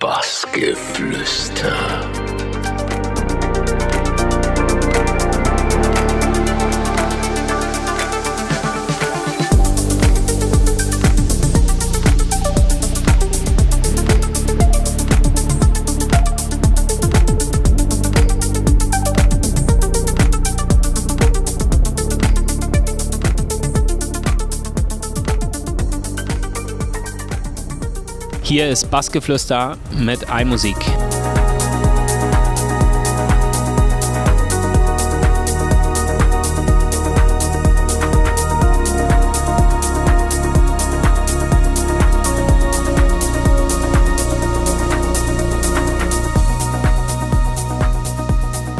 Bassgeflüster. Hier ist Bassgeflüster mit iMusik.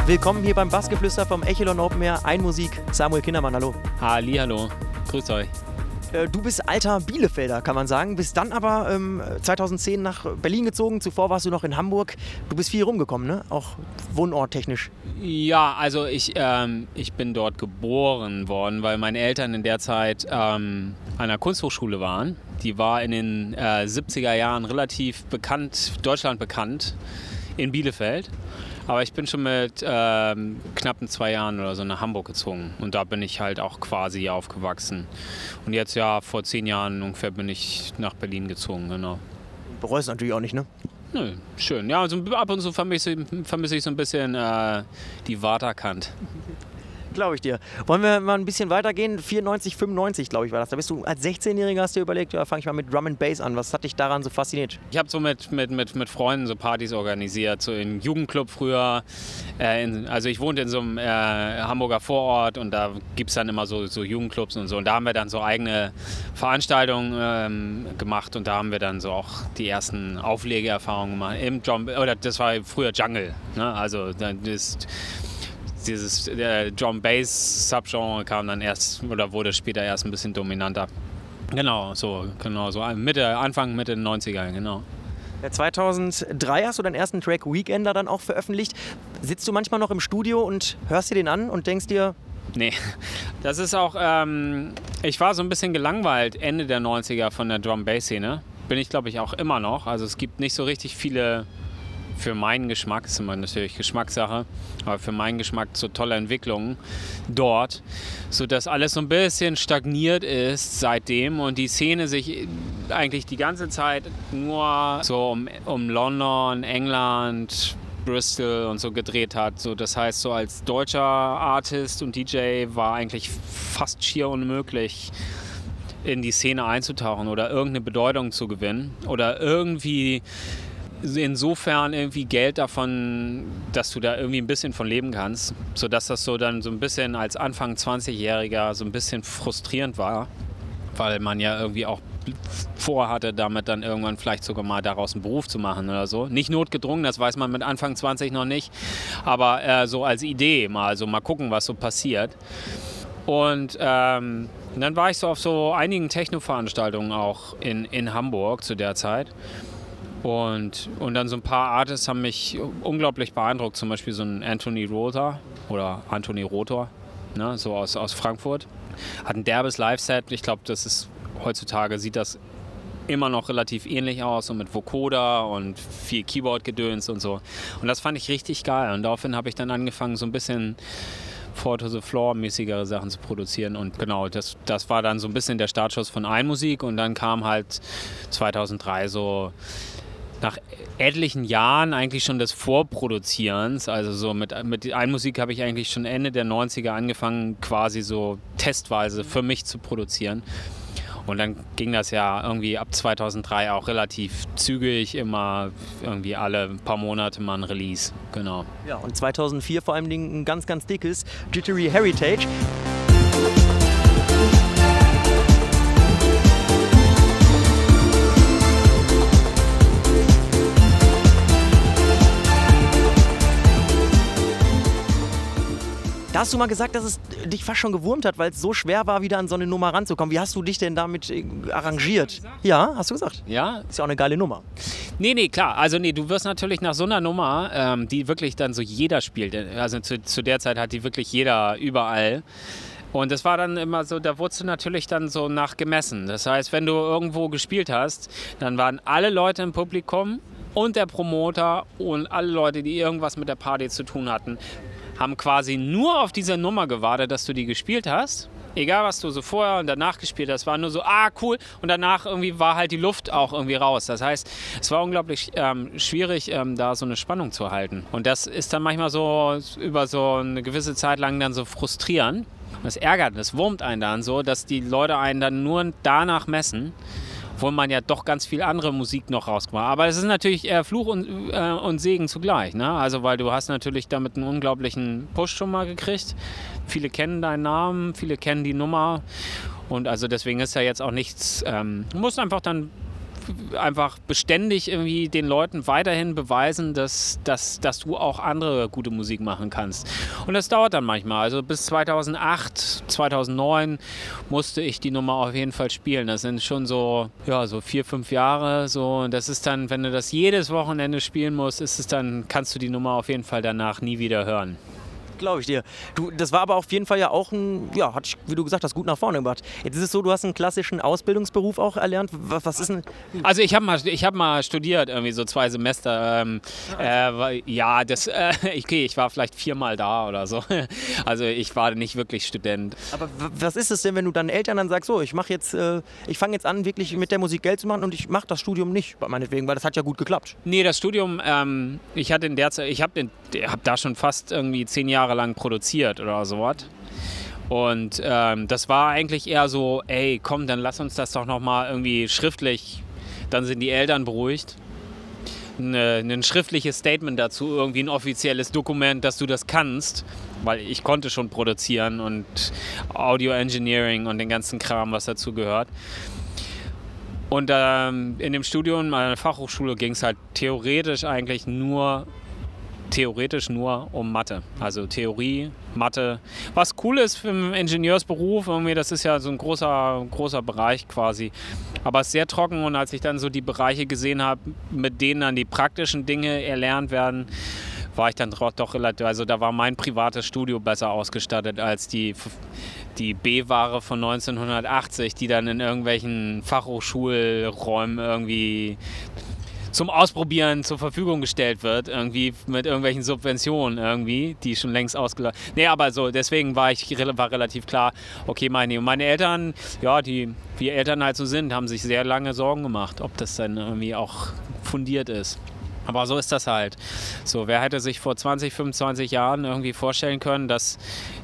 Willkommen hier beim Bassgeflüster vom Echelon Open Air. Einmusik, Samuel Kindermann, hallo. Halli, hallo. Grüßt euch. Äh, Du bist alter Bielefelder, kann man sagen. Bist dann aber ähm, 2010 nach Berlin gezogen. Zuvor warst du noch in Hamburg. Du bist viel rumgekommen, ne? Auch wohnorttechnisch. Ja, also ich, ähm, ich bin dort geboren worden, weil meine Eltern in der Zeit ähm, an Kunsthochschule waren. Die war in den äh, 70er Jahren relativ bekannt, Deutschland bekannt, in Bielefeld. Aber ich bin schon mit ähm, knappen zwei Jahren oder so nach Hamburg gezogen. Und da bin ich halt auch quasi aufgewachsen. Und jetzt ja, vor zehn Jahren ungefähr bin ich nach Berlin gezogen, genau. Bereust natürlich auch nicht, ne? Nö, schön. Ja, also ab und zu vermisse, vermisse ich so ein bisschen äh, die Waterkant. Glaube ich dir. Wollen wir mal ein bisschen weitergehen? 94, 95, glaube ich, war das. Da bist du als 16-Jähriger hast dir überlegt, ja, fange ich mal mit Drum and Bass an. Was hat dich daran so fasziniert? Ich habe so mit, mit, mit, mit Freunden so Partys organisiert, so im Jugendclub früher. Äh, in, also ich wohnte in so einem äh, Hamburger Vorort und da gibt es dann immer so, so Jugendclubs und so. Und da haben wir dann so eigene Veranstaltungen ähm, gemacht und da haben wir dann so auch die ersten Auflegeerfahrungen gemacht. Im Drum, oder das war früher Jungle. Ne? Also das ist dieses der Drum Bass Subgenre kam dann erst oder wurde später erst ein bisschen dominanter. Genau, so, genau, so Mitte, Anfang, Mitte 90er, genau. Ja, 2003 hast du deinen ersten Track Weekender dann auch veröffentlicht. Sitzt du manchmal noch im Studio und hörst dir den an und denkst dir, Nee, das ist auch, ähm, ich war so ein bisschen gelangweilt Ende der 90er von der Drum-Bass-Szene. Bin ich, glaube ich, auch immer noch. Also es gibt nicht so richtig viele, für meinen Geschmack, ist immer natürlich Geschmackssache, aber für meinen Geschmack so tolle Entwicklungen dort, sodass alles so ein bisschen stagniert ist seitdem und die Szene sich eigentlich die ganze Zeit nur so um, um London, England, Bristol und so gedreht hat. So, das heißt, so als deutscher Artist und DJ war eigentlich fast schier unmöglich, in die Szene einzutauchen oder irgendeine Bedeutung zu gewinnen oder irgendwie insofern irgendwie Geld davon, dass du da irgendwie ein bisschen von leben kannst, sodass das so dann so ein bisschen als Anfang 20-Jähriger so ein bisschen frustrierend war, weil man ja irgendwie auch vorhatte, damit dann irgendwann vielleicht sogar mal daraus einen Beruf zu machen oder so. Nicht notgedrungen, das weiß man mit Anfang 20 noch nicht, aber äh, so als Idee mal, also mal gucken, was so passiert. Und ähm, dann war ich so auf so einigen Techno-Veranstaltungen auch in, in Hamburg zu der Zeit. Und, und dann so ein paar Artists haben mich unglaublich beeindruckt, zum Beispiel so ein Anthony Rother oder Anthony Rotor, ne, so aus, aus Frankfurt. Hat ein derbes Live-Set. Ich glaube, das ist heutzutage sieht das immer noch relativ ähnlich aus und mit Vocoder und viel Keyboard-Gedöns und so. Und das fand ich richtig geil. Und daraufhin habe ich dann angefangen, so ein bisschen Four to the Floor mäßigere Sachen zu produzieren. Und genau, das, das war dann so ein bisschen der Startschuss von Einmusik. Und dann kam halt 2003 so nach etlichen Jahren eigentlich schon des Vorproduzierens, also so mit, mit Einmusik habe ich eigentlich schon Ende der 90er angefangen, quasi so testweise für mich zu produzieren. Und dann ging das ja irgendwie ab 2003 auch relativ zügig, immer irgendwie alle paar Monate mal ein Release. Genau. ja, und 2004 vor allem ein ganz, ganz dickes Jittery Heritage. Hast du mal gesagt, dass es dich fast schon gewurmt hat, weil es so schwer war, wieder an so eine Nummer ranzukommen. Wie hast du dich denn damit äh, arrangiert? Ja, hast du gesagt. Ja, Ist ja auch eine geile Nummer. Nee, nee, klar. Also nee, du wirst natürlich nach so einer Nummer, ähm, die wirklich dann so jeder spielt. Also zu, zu der Zeit hat die wirklich jeder überall. Und das war dann immer so, da wurdest du natürlich dann so nach gemessen. Das heißt, wenn du irgendwo gespielt hast, dann waren alle Leute im Publikum und der Promoter und alle Leute, die irgendwas mit der Party zu tun hatten, haben quasi nur auf diese Nummer gewartet, dass du die gespielt hast. Egal, was du so vorher und danach gespielt hast, war nur so, ah, cool. Und danach irgendwie war halt die Luft auch irgendwie raus. Das heißt, es war unglaublich ähm, schwierig, ähm, da so eine Spannung zu halten. Und das ist dann manchmal so über so eine gewisse Zeit lang dann so frustrierend. Das ärgert, das wurmt einen dann so, dass die Leute einen dann nur danach messen obwohl man ja doch ganz viel andere Musik noch rausgemacht. Aber es ist natürlich eher Fluch und, äh, und Segen zugleich. Ne? Also, weil du hast natürlich damit einen unglaublichen Push schon mal gekriegt. Viele kennen deinen Namen, viele kennen die Nummer. Und also deswegen ist ja jetzt auch nichts, ähm, du musst einfach dann einfach beständig irgendwie den Leuten weiterhin beweisen, dass, dass, dass du auch andere gute Musik machen kannst. Und das dauert dann manchmal. Also bis 2008, 2009 musste ich die Nummer auf jeden Fall spielen. Das sind schon so, ja, so vier, fünf Jahre. So. Und das ist dann, wenn du das jedes Wochenende spielen musst, ist es dann, kannst du die Nummer auf jeden Fall danach nie wieder hören glaube ich dir. Du, das war aber auf jeden Fall ja auch ein, ja, hat wie du gesagt hast, gut nach vorne gebracht. Jetzt ist es so, du hast einen klassischen Ausbildungsberuf auch erlernt. Was, was ist denn? Also ich habe mal, hab mal studiert, irgendwie so zwei Semester. Ähm, äh, ja, das, äh, okay, ich war vielleicht viermal da oder so. Also ich war nicht wirklich Student. Aber was ist es denn, wenn du deinen Eltern dann sagst, so, ich mache jetzt, äh, ich fange jetzt an, wirklich mit der Musik Geld zu machen und ich mache das Studium nicht, meinetwegen, weil das hat ja gut geklappt. Nee, das Studium, ähm, ich hatte in der Zeit, ich habe hab da schon fast irgendwie zehn Jahre Jahre lang produziert oder sowas. Und ähm, das war eigentlich eher so, ey, komm, dann lass uns das doch nochmal irgendwie schriftlich, dann sind die Eltern beruhigt. Eine, ein schriftliches Statement dazu, irgendwie ein offizielles Dokument, dass du das kannst, weil ich konnte schon produzieren und Audio Engineering und den ganzen Kram, was dazu gehört. Und ähm, in dem Studium meiner Fachhochschule ging es halt theoretisch eigentlich nur theoretisch nur um Mathe. Also Theorie, Mathe. Was cool ist einen Ingenieursberuf, irgendwie, das ist ja so ein großer, großer Bereich quasi. Aber es ist sehr trocken und als ich dann so die Bereiche gesehen habe, mit denen dann die praktischen Dinge erlernt werden, war ich dann doch relativ, also da war mein privates Studio besser ausgestattet als die, die B-Ware von 1980, die dann in irgendwelchen Fachhochschulräumen irgendwie zum Ausprobieren zur Verfügung gestellt wird, irgendwie mit irgendwelchen Subventionen irgendwie, die schon längst ausgelaufen. Nee, aber so, deswegen war ich war relativ klar, okay, meine, meine Eltern, ja, die wie Eltern halt so sind, haben sich sehr lange Sorgen gemacht, ob das dann irgendwie auch fundiert ist. Aber so ist das halt. So, wer hätte sich vor 20, 25 Jahren irgendwie vorstellen können, dass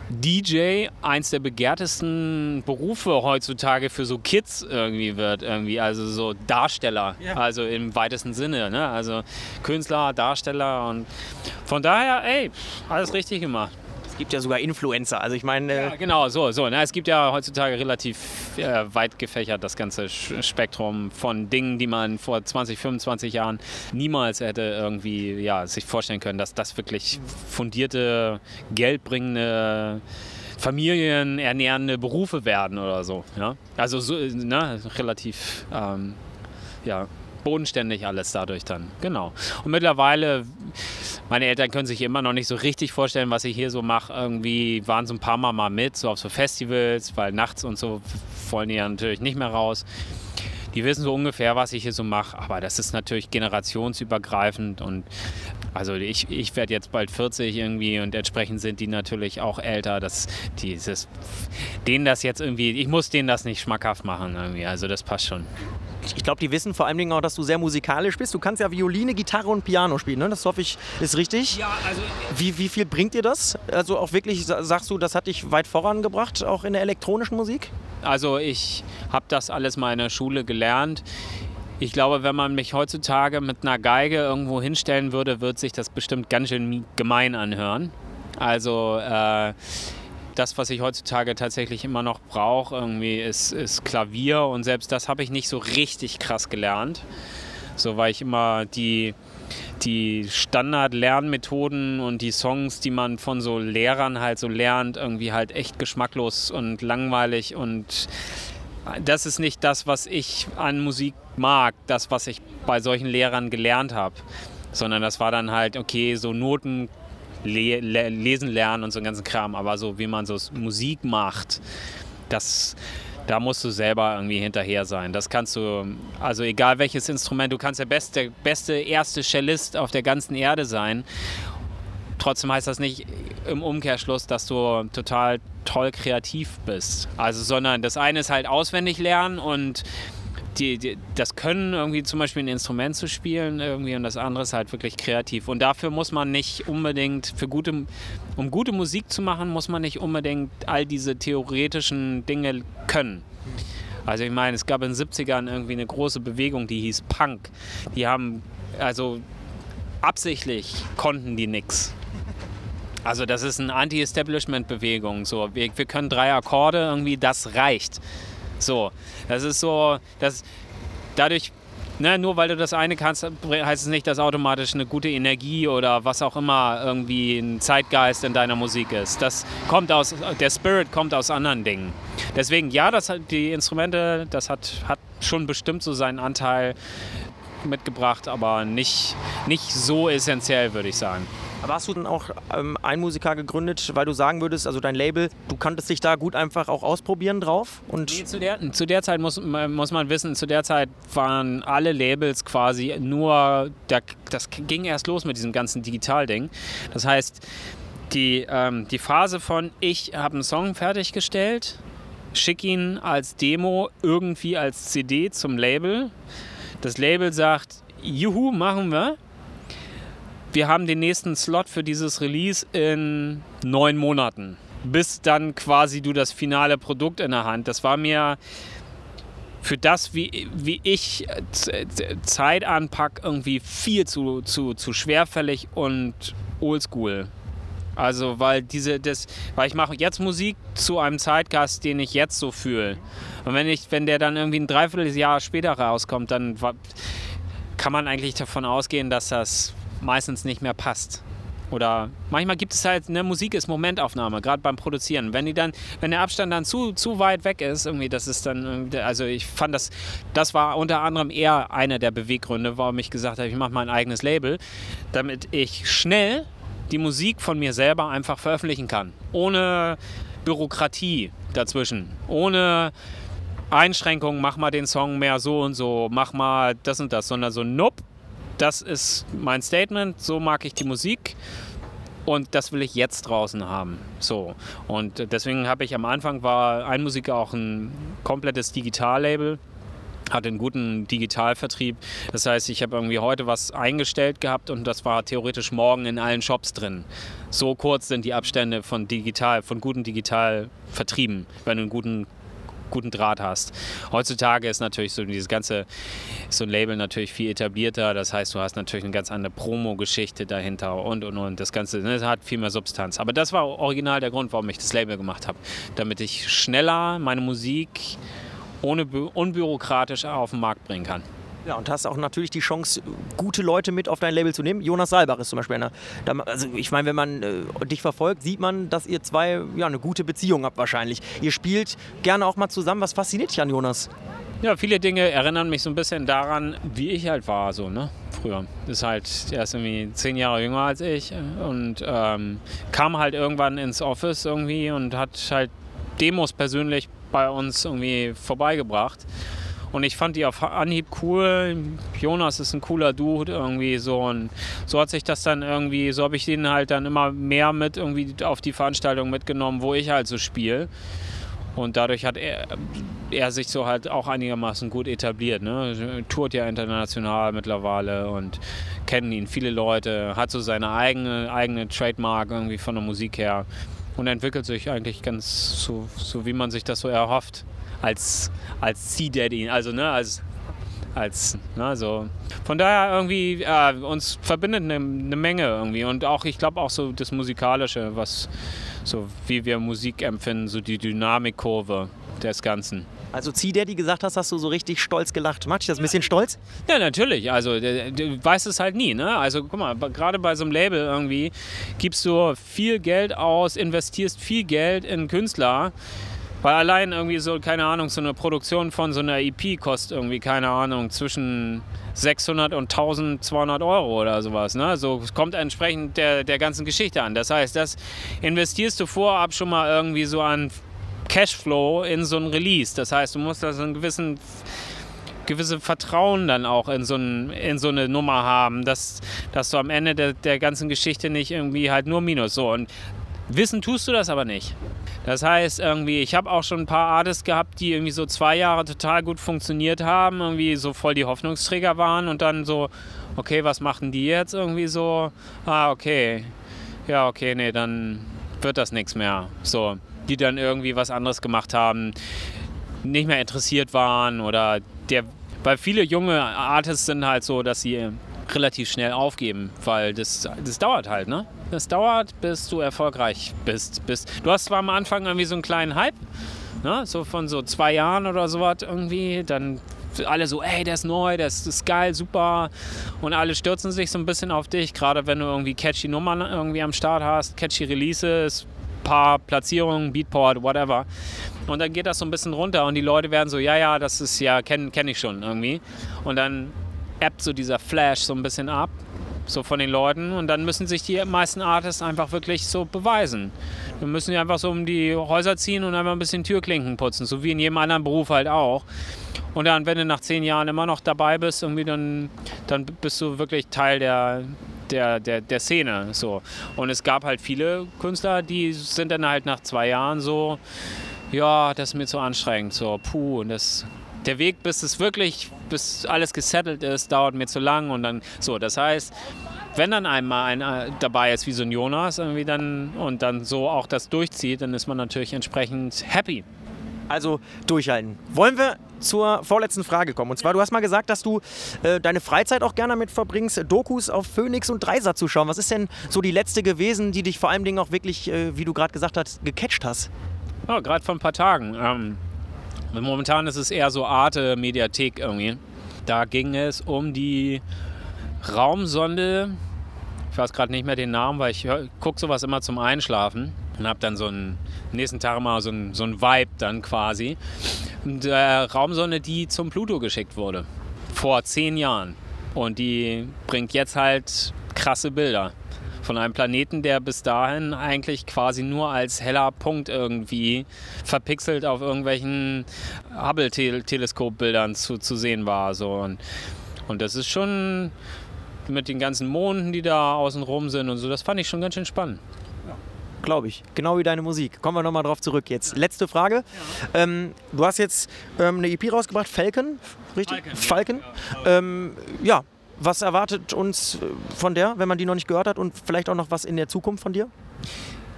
DJ eins der begehrtesten Berufe heutzutage für so Kids irgendwie wird, irgendwie, also so Darsteller, ja. also im weitesten Sinne, ne? Also Künstler, Darsteller und von daher, ey, alles richtig gemacht. Es gibt ja sogar Influencer. Also ich meine. Ja, genau, so, so. Na, es gibt ja heutzutage relativ äh, weit gefächert das ganze Spektrum von Dingen, die man vor 20, 25 Jahren niemals hätte irgendwie ja, sich vorstellen können, dass das wirklich fundierte, geldbringende familienernährende Berufe werden oder so. Ja? Also so, ne, relativ ähm, ja, bodenständig alles dadurch dann. Genau. Und mittlerweile meine Eltern können sich immer noch nicht so richtig vorstellen, was ich hier so mache. Irgendwie waren so ein paar Mal mal mit, so auf so Festivals, weil nachts und so wollen die ja natürlich nicht mehr raus. Die wissen so ungefähr, was ich hier so mache, aber das ist natürlich generationsübergreifend und also ich, ich werde jetzt bald 40 irgendwie und entsprechend sind die natürlich auch älter. dass dieses, denen das jetzt irgendwie, ich muss denen das nicht schmackhaft machen irgendwie, also das passt schon ich glaube, die wissen vor allen Dingen auch, dass du sehr musikalisch bist. Du kannst ja Violine, Gitarre und Piano spielen, ne? Das hoffe ich, ist richtig. Ja, also. Wie, wie viel bringt dir das? Also auch wirklich, sagst du, das hat dich weit vorangebracht, auch in der elektronischen Musik? Also ich habe das alles mal in der Schule gelernt. Ich glaube, wenn man mich heutzutage mit einer Geige irgendwo hinstellen würde, wird sich das bestimmt ganz schön gemein anhören. Also äh, das, was ich heutzutage tatsächlich immer noch brauche, irgendwie ist, ist Klavier. Und selbst das habe ich nicht so richtig krass gelernt. So weil ich immer die, die Standard-Lernmethoden und die Songs, die man von so Lehrern halt so lernt, irgendwie halt echt geschmacklos und langweilig. Und das ist nicht das, was ich an Musik mag, das, was ich bei solchen Lehrern gelernt habe, sondern das war dann halt, okay, so Noten le lesen lernen und so einen ganzen Kram, aber so wie man so Musik macht, das, da musst du selber irgendwie hinterher sein. Das kannst du, also egal welches Instrument, du kannst der beste, beste erste Cellist auf der ganzen Erde sein. Trotzdem heißt das nicht im Umkehrschluss, dass du total toll kreativ bist. Also, sondern das eine ist halt auswendig lernen und die, die, das Können, irgendwie zum Beispiel ein Instrument zu spielen, irgendwie, und das andere ist halt wirklich kreativ. Und dafür muss man nicht unbedingt, für gute, um gute Musik zu machen, muss man nicht unbedingt all diese theoretischen Dinge können. Also ich meine, es gab in den 70ern irgendwie eine große Bewegung, die hieß Punk. Die haben, also absichtlich konnten die nichts. Also das ist eine Anti-Establishment-Bewegung. So, wir, wir können drei Akkorde, irgendwie, das reicht. So, das ist so, dass dadurch, ne, nur weil du das eine kannst, heißt es nicht, dass automatisch eine gute Energie oder was auch immer irgendwie ein Zeitgeist in deiner Musik ist. Das kommt aus, der Spirit kommt aus anderen Dingen. Deswegen, ja, das die Instrumente, das hat, hat schon bestimmt so seinen Anteil mitgebracht, aber nicht, nicht so essentiell, würde ich sagen. Aber hast du dann auch ähm, ein Musiker gegründet, weil du sagen würdest, also dein Label, du kanntest dich da gut einfach auch ausprobieren drauf? Und nee, zu, der, zu der Zeit muss, muss man wissen, zu der Zeit waren alle Labels quasi nur, der, das ging erst los mit diesem ganzen Digital-Ding. Das heißt, die, ähm, die Phase von ich habe einen Song fertiggestellt, schicke ihn als Demo irgendwie als CD zum Label. Das Label sagt, juhu, machen wir wir haben den nächsten Slot für dieses Release in neun Monaten. Bis dann quasi du das finale Produkt in der Hand. Das war mir für das, wie, wie ich Zeit anpack, irgendwie viel zu, zu, zu schwerfällig und oldschool. Also, weil diese, das, weil ich mache jetzt Musik zu einem Zeitgast, den ich jetzt so fühle. Und wenn ich, wenn der dann irgendwie ein Dreivierteljahr später rauskommt, dann kann man eigentlich davon ausgehen, dass das meistens nicht mehr passt. Oder manchmal gibt es halt, ne, Musik ist Momentaufnahme, gerade beim Produzieren. Wenn die dann, wenn der Abstand dann zu, zu weit weg ist, irgendwie, das ist dann, also ich fand das, das war unter anderem eher einer der Beweggründe, warum ich gesagt habe, ich mache mein eigenes Label, damit ich schnell die Musik von mir selber einfach veröffentlichen kann. Ohne Bürokratie dazwischen. Ohne Einschränkungen, mach mal den Song mehr so und so, mach mal das und das, sondern so, nope, das ist mein Statement, so mag ich die Musik und das will ich jetzt draußen haben. So. Und deswegen habe ich am Anfang war ein Musiker auch ein komplettes Digitallabel hatte einen guten Digitalvertrieb. Das heißt, ich habe irgendwie heute was eingestellt gehabt und das war theoretisch morgen in allen Shops drin. So kurz sind die Abstände von digital, von guten Digitalvertrieben, wenn du einen guten guten Draht hast. Heutzutage ist natürlich so dieses ganze, so ein Label natürlich viel etablierter. Das heißt, du hast natürlich eine ganz andere Promo-Geschichte dahinter und und und. Das Ganze ne, hat viel mehr Substanz. Aber das war original der Grund, warum ich das Label gemacht habe. Damit ich schneller meine Musik ohne unbürokratisch auf den Markt bringen kann. Ja, und hast auch natürlich die Chance, gute Leute mit auf dein Label zu nehmen. Jonas Salbach ist zum Beispiel einer. Also ich meine, wenn man äh, dich verfolgt, sieht man, dass ihr zwei ja, eine gute Beziehung habt wahrscheinlich. Ihr spielt gerne auch mal zusammen. Was fasziniert dich an Jonas? Ja, viele Dinge erinnern mich so ein bisschen daran, wie ich halt war, so, ne? Früher. Ist halt, er ist irgendwie zehn Jahre jünger als ich und ähm, kam halt irgendwann ins Office irgendwie und hat halt Demos persönlich bei uns irgendwie vorbeigebracht. Und ich fand die auf Anhieb cool. Jonas ist ein cooler Dude irgendwie so. Und so hat sich das dann irgendwie, so habe ich den halt dann immer mehr mit irgendwie auf die Veranstaltung mitgenommen, wo ich halt so spiele. Und dadurch hat er, er sich so halt auch einigermaßen gut etabliert. Ne? Tourt ja international mittlerweile und kennen ihn viele Leute, hat so seine eigene, eigene Trademark irgendwie von der Musik her und entwickelt sich eigentlich ganz so, so wie man sich das so erhofft als, als C-Daddy, also ne, als, als ne, so. Von daher irgendwie, äh, uns verbindet eine, eine Menge irgendwie und auch, ich glaube auch so das Musikalische, was so wie wir Musik empfinden, so die Dynamikkurve des Ganzen. Also Zieh, der die gesagt hast, hast du so richtig stolz gelacht. Macht dich das ein bisschen stolz? Ja, natürlich. Also du weißt es halt nie. Ne? Also guck mal, gerade bei so einem Label irgendwie gibst du viel Geld aus, investierst viel Geld in Künstler weil allein irgendwie so, keine Ahnung, so eine Produktion von so einer EP kostet irgendwie, keine Ahnung, zwischen 600 und 1200 Euro oder sowas. Ne? So kommt entsprechend der, der ganzen Geschichte an. Das heißt, das investierst du vorab schon mal irgendwie so an Cashflow in so ein Release. Das heißt, du musst da so einen gewissen gewisse Vertrauen dann auch in so, ein, in so eine Nummer haben, dass, dass du am Ende der, der ganzen Geschichte nicht irgendwie halt nur Minus so und wissen tust du das aber nicht. Das heißt irgendwie, ich habe auch schon ein paar Artists gehabt, die irgendwie so zwei Jahre total gut funktioniert haben, irgendwie so voll die Hoffnungsträger waren und dann so, okay, was machen die jetzt irgendwie so? Ah, okay. Ja, okay, nee, dann wird das nichts mehr. So, die dann irgendwie was anderes gemacht haben, nicht mehr interessiert waren oder der, weil viele junge Artists sind halt so, dass sie relativ schnell aufgeben, weil das, das dauert halt, ne? Das dauert, bis du erfolgreich bist. bist. Du hast zwar am Anfang irgendwie so einen kleinen Hype, ne? so von so zwei Jahren oder sowas irgendwie, dann alle so, ey, der ist neu, der ist, ist, geil, super. Und alle stürzen sich so ein bisschen auf dich, gerade wenn du irgendwie catchy Nummern irgendwie am Start hast, catchy Releases, paar Platzierungen, Beatport, whatever. Und dann geht das so ein bisschen runter und die Leute werden so, ja, ja, das ist ja, kenne kenn ich schon irgendwie. Und dann ebbt so dieser Flash so ein bisschen ab, so von den Leuten. Und dann müssen sich die meisten Artists einfach wirklich so beweisen. Wir müssen einfach so um die Häuser ziehen und einfach ein bisschen Türklinken putzen, so wie in jedem anderen Beruf halt auch. Und dann, wenn du nach zehn Jahren immer noch dabei bist, irgendwie dann, dann bist du wirklich Teil der, der, der, der Szene. So. Und es gab halt viele Künstler, die sind dann halt nach zwei Jahren so, ja, das ist mir zu anstrengend, so, puh, und das, der Weg, bis es wirklich, bis alles gesettelt ist, dauert mir zu lang und dann, so, das heißt, wenn dann einmal einer dabei ist wie so ein Jonas irgendwie dann und dann so auch das durchzieht, dann ist man natürlich entsprechend happy. Also durchhalten. Wollen wir zur vorletzten Frage kommen. Und zwar, du hast mal gesagt, dass du äh, deine Freizeit auch gerne damit verbringst, Dokus auf Phoenix und Dreisat zu schauen. Was ist denn so die letzte gewesen, die dich vor allem Dingen auch wirklich, äh, wie du gerade gesagt hast, gecatcht hast? Ja, gerade vor ein paar Tagen. Ähm, momentan ist es eher so Arte Mediathek irgendwie. Da ging es um die Raumsonde. Ich weiß gerade nicht mehr den Namen, weil ich gucke sowas immer zum Einschlafen und habe dann so einen nächsten Tag mal so ein, so ein Vibe dann quasi. Der Raumsonde, die zum Pluto geschickt wurde. Vor zehn Jahren. Und die bringt jetzt halt krasse Bilder von einem Planeten, der bis dahin eigentlich quasi nur als heller Punkt irgendwie verpixelt auf irgendwelchen Hubble-Teleskopbildern zu, zu sehen war. So. Und, und das ist schon mit den ganzen Monden, die da außen rum sind und so, das fand ich schon ganz schön spannend glaube ich. Genau wie deine Musik. Kommen wir nochmal drauf zurück jetzt. Letzte Frage. Ja. Ähm, du hast jetzt ähm, eine EP rausgebracht, Falcon, richtig? Falcon. Falcon. Ja, ähm, ja, was erwartet uns äh, von der, wenn man die noch nicht gehört hat und vielleicht auch noch was in der Zukunft von dir?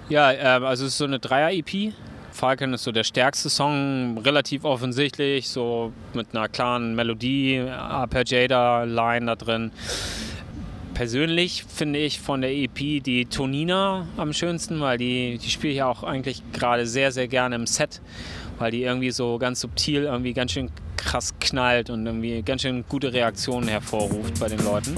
Ja, äh, also es ist so eine Dreier-EP. Falcon ist so der stärkste Song, relativ offensichtlich, so mit einer klaren Melodie, Arpeggiator-Line da drin persönlich finde ich von der EP die Tonina am schönsten, weil die, die spiele ich auch eigentlich gerade sehr, sehr gerne im Set, weil die irgendwie so ganz subtil irgendwie ganz schön krass knallt und irgendwie ganz schön gute Reaktionen hervorruft bei den Leuten.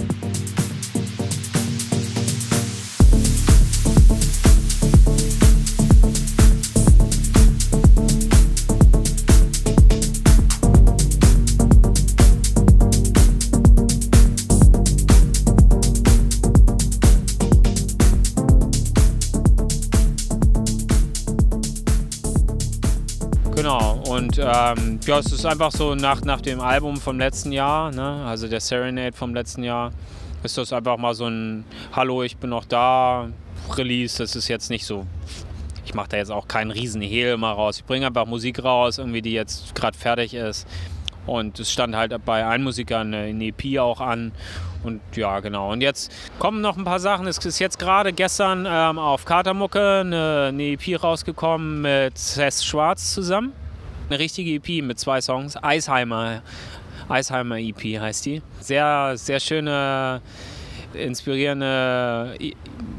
Und ähm, ja, es ist einfach so nach, nach dem Album vom letzten Jahr, ne? also der Serenade vom letzten Jahr, ist das einfach mal so ein Hallo, ich bin noch da Release. Das ist jetzt nicht so, ich mache da jetzt auch keinen riesen Hehl mal raus. Ich bringe einfach Musik raus, irgendwie die jetzt gerade fertig ist. Und es stand halt bei einem Musiker eine, EP auch an. Und ja, genau. Und jetzt kommen noch ein paar Sachen. Es ist jetzt gerade gestern ähm, auf Katermucke eine, eine EP rausgekommen mit Seth Schwarz zusammen. Eine richtige EP mit zwei Songs. Eisheimer, Eisheimer EP heißt die. Sehr, sehr schöne, inspirierende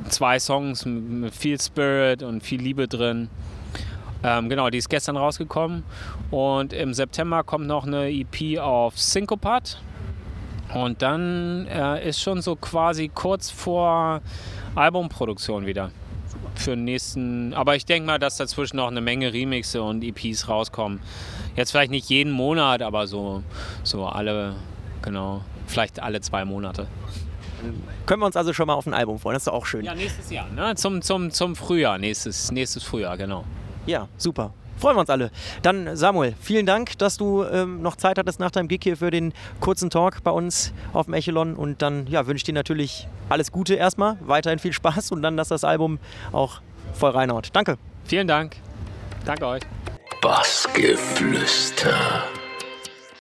zwei Songs mit viel Spirit und viel Liebe drin. Ähm, genau, die ist gestern rausgekommen. Und im September kommt noch eine EP auf Syncopat. Und dann äh, ist schon so quasi kurz vor Albumproduktion wieder für den nächsten. Aber ich denke mal, dass dazwischen noch eine Menge Remixe und EPs rauskommen. Jetzt vielleicht nicht jeden Monat, aber so, so alle, genau, vielleicht alle zwei Monate. Können wir uns also schon mal auf ein Album freuen? Das ist doch auch schön. Ja, nächstes Jahr, ne? Zum, zum, zum Frühjahr, nächstes, nächstes Frühjahr, genau. Ja, super. Freuen wir uns alle. Dann Samuel, vielen Dank, dass du ähm, noch Zeit hattest nach deinem Gig hier für den kurzen Talk bei uns auf dem Echelon. Und dann ja, wünsche ich dir natürlich alles Gute erstmal, weiterhin viel Spaß und dann, dass das Album auch voll reinhaut. Danke. Vielen Dank. Danke euch. Bassgeflüster.